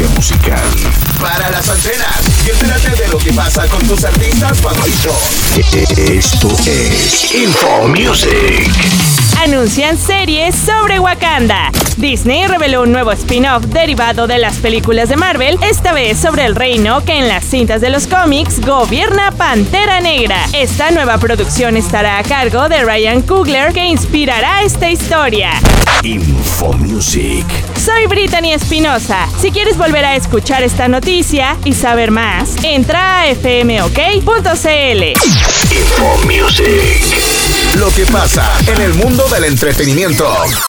industria musical. Para las antenas y entérate de lo que pasa con tus artistas favoritos. Esto es Info Music. Anuncian series sobre Wakanda. Disney reveló un nuevo spin-off derivado de las películas de Marvel, esta vez sobre el reino que en las cintas de los cómics gobierna Pantera Negra. Esta nueva producción estará a cargo de Ryan Coogler, que inspirará esta historia. Info Music. Soy Brittany Espinosa. Si quieres volver a escuchar esta noticia y saber más, entra a fmok.cl. Info Music. Lo que pasa en el mundo del entretenimiento.